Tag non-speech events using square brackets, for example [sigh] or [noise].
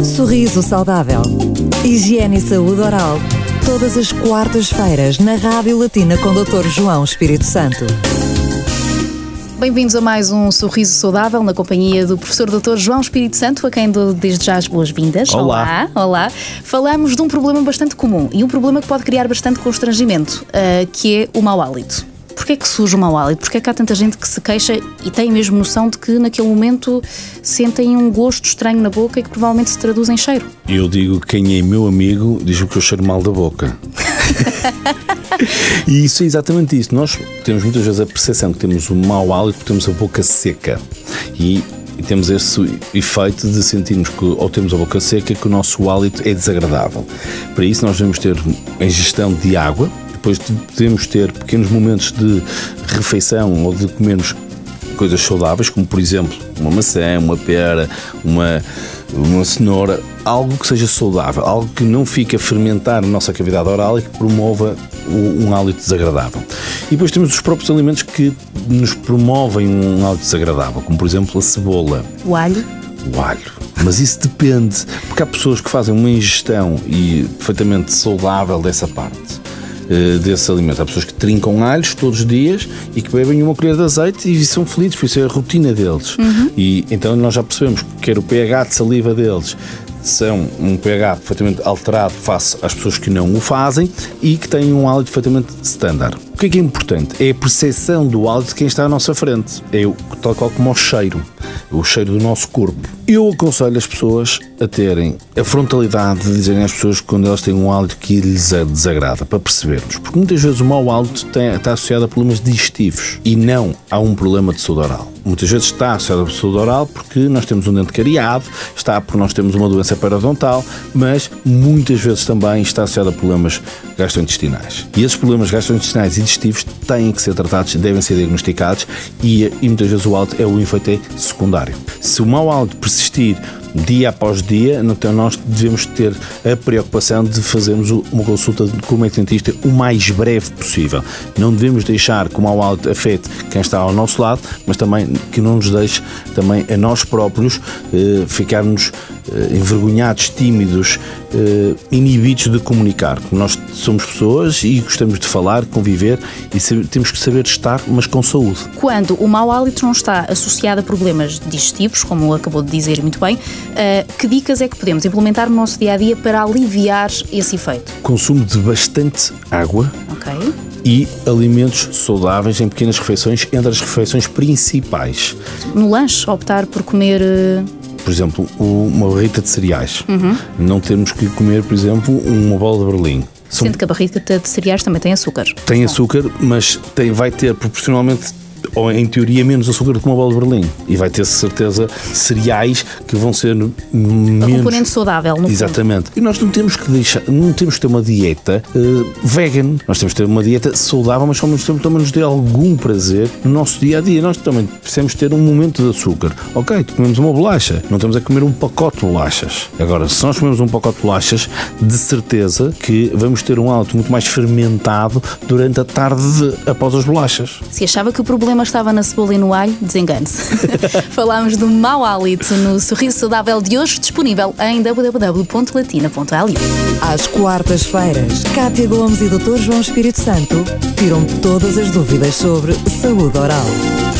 Sorriso saudável. Higiene e saúde oral. Todas as quartas-feiras na Rádio Latina com Dr. João Espírito Santo. Bem-vindos a mais um Sorriso Saudável na companhia do professor Dr. João Espírito Santo, a quem dou desde já as boas-vindas. Olá. Olá. Olá. Falamos de um problema bastante comum e um problema que pode criar bastante constrangimento, uh, que é o mau hálito. Porquê é que surge o mau hálito? Porquê é que há tanta gente que se queixa e tem mesmo noção de que naquele momento sentem um gosto estranho na boca e que provavelmente se traduz em cheiro? Eu digo que quem é meu amigo diz-me que eu cheiro mal da boca. [laughs] e isso é exatamente isso. Nós temos muitas vezes a percepção que temos o mau hálito porque temos a boca seca. E e temos esse efeito de sentirmos que, ou temos a boca seca, que o nosso hálito é desagradável. Para isso, nós devemos ter a ingestão de água, depois podemos ter pequenos momentos de refeição ou de comermos coisas saudáveis, como por exemplo uma maçã, uma pera, uma, uma cenoura, algo que seja saudável, algo que não fique a fermentar na nossa cavidade oral e que promova um hálito desagradável. E depois temos os próprios alimentos que nos promovem um hálito desagradável, como por exemplo a cebola. O alho. O alho. Mas isso depende, porque há pessoas que fazem uma ingestão e perfeitamente saudável dessa parte uh, desses alimentos. Há pessoas que trincam alhos todos os dias e que bebem uma colher de azeite e são felizes, por isso é a rotina deles. Uhum. E então nós já percebemos que quer o pH de saliva deles são um pH perfeitamente alterado face às pessoas que não o fazem e que têm um hálito perfeitamente standard. Que é que é importante? É a percepção do hálito de quem está à nossa frente. É o, tal qual como o cheiro, o cheiro do nosso corpo. Eu aconselho as pessoas a terem a frontalidade de dizerem às pessoas quando elas têm um hálito que lhes desagrada, para percebermos. Porque muitas vezes o mau hálito está associado a problemas digestivos e não a um problema de saúde oral. Muitas vezes está associado a saúde oral porque nós temos um dente cariado, está porque nós temos uma doença periodontal, mas muitas vezes também está associado a problemas gastrointestinais. E esses problemas gastrointestinais e digestivos têm que ser tratados, devem ser diagnosticados e, e muitas vezes o hálito é o efeito secundário. Se o mau hálito persistir dia após dia, então nós devemos ter a preocupação de fazermos uma consulta com o dentista o mais breve possível. Não devemos deixar que o mau hálito afete quem está ao nosso lado, mas também que não nos deixe também a nós próprios eh, ficarmos envergonhados, tímidos, eh, inibidos de comunicar. Nós somos pessoas e gostamos de falar, conviver e temos que saber estar, mas com saúde. Quando o mau hálito não está associado a problemas digestivos, como acabou de dizer muito bem, eh, que dicas é que podemos implementar no nosso dia a dia para aliviar esse efeito? Consumo de bastante água. Ok e alimentos saudáveis em pequenas refeições entre as refeições principais. No lanche, optar por comer por exemplo, uma barrita de cereais. Uhum. Não temos que comer, por exemplo, uma bola de berlim. Sendo que a barrita de cereais também tem açúcar. Tem açúcar, mas tem, vai ter proporcionalmente ou em teoria menos açúcar do que uma bola de Berlim. E vai ter certeza cereais que vão ser menos. Um componente saudável, no Exatamente. Fundo. E nós não temos que deixar, não temos que ter uma dieta uh, vegan. Nós temos que ter uma dieta saudável, mas ao mesmo tempo também nos dê algum prazer no nosso dia a dia. Nós também precisamos ter um momento de açúcar. Ok, comemos uma bolacha, não estamos a comer um pacote de bolachas. Agora, se nós comemos um pacote de bolachas, de certeza que vamos ter um hálito muito mais fermentado durante a tarde de, após as bolachas. Se achava que o problema problema estava na cebola e no alho, desengane-se. [laughs] Falámos do mau hálito no Sorriso Saudável de hoje, disponível em www.latina.lu. Às quartas-feiras, Cátia Gomes e Dr. João Espírito Santo tiram todas as dúvidas sobre saúde oral.